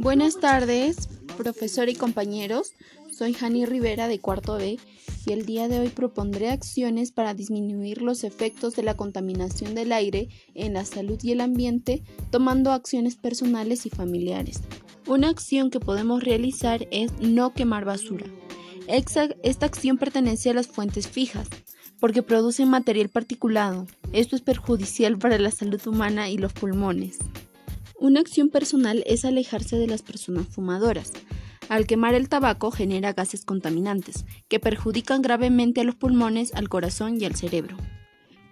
Buenas tardes, profesor y compañeros. Soy Jani Rivera de cuarto B y el día de hoy propondré acciones para disminuir los efectos de la contaminación del aire en la salud y el ambiente tomando acciones personales y familiares. Una acción que podemos realizar es no quemar basura. Esta acción pertenece a las fuentes fijas porque producen material particulado. Esto es perjudicial para la salud humana y los pulmones. Una acción personal es alejarse de las personas fumadoras. Al quemar el tabaco genera gases contaminantes, que perjudican gravemente a los pulmones, al corazón y al cerebro.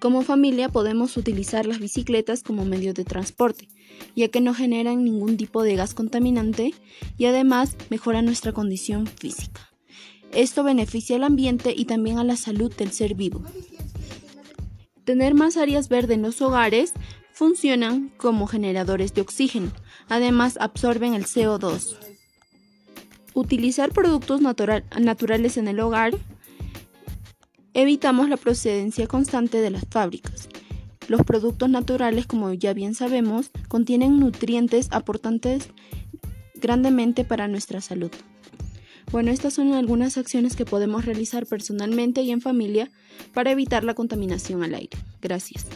Como familia podemos utilizar las bicicletas como medio de transporte, ya que no generan ningún tipo de gas contaminante y además mejoran nuestra condición física. Esto beneficia al ambiente y también a la salud del ser vivo. Tener más áreas verdes en los hogares funcionan como generadores de oxígeno, además absorben el CO2. Utilizar productos naturales en el hogar. Evitamos la procedencia constante de las fábricas. Los productos naturales, como ya bien sabemos, contienen nutrientes aportantes grandemente para nuestra salud. Bueno, estas son algunas acciones que podemos realizar personalmente y en familia para evitar la contaminación al aire. Gracias.